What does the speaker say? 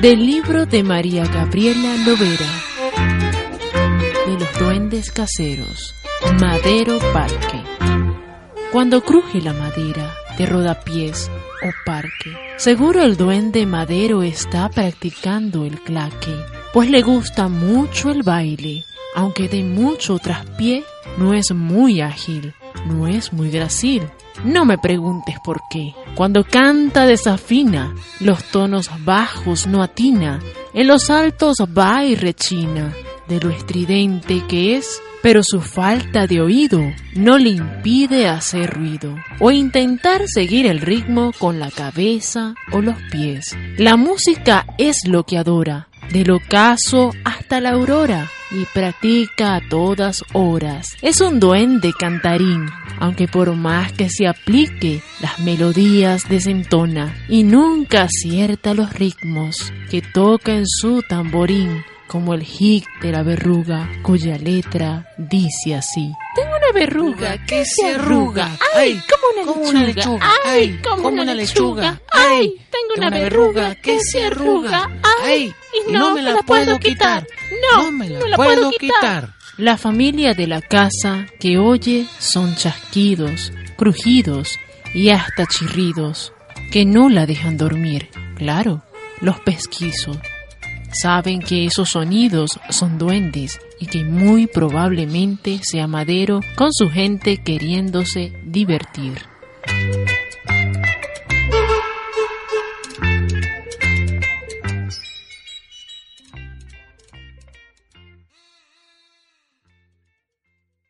Del libro de María Gabriela Lovera. De los duendes caseros. Madero Parque. Cuando cruje la madera de rodapiés o parque, seguro el duende madero está practicando el claque, pues le gusta mucho el baile, aunque de mucho traspié, no es muy ágil, no es muy gracil. No me preguntes por qué. Cuando canta desafina, los tonos bajos no atina, en los altos va y rechina, de lo estridente que es, pero su falta de oído no le impide hacer ruido o intentar seguir el ritmo con la cabeza o los pies. La música es lo que adora, del ocaso hasta la aurora y practica a todas horas. Es un duende cantarín, aunque por más que se aplique, las melodías desentona y nunca acierta los ritmos que toca en su tamborín como el hic de la verruga, cuya letra dice así. Tengo una verruga que se arruga. Ay, como una lechuga. Ay, como una lechuga. Ay, tengo una verruga que se arruga. Ay, y no me la puedo quitar. No, me la puedo quitar. La familia de la casa que oye son chasquidos, crujidos y hasta chirridos que no la dejan dormir. Claro, los pesquizos saben que esos sonidos son duendes y que muy probablemente sea Madero con su gente queriéndose divertir.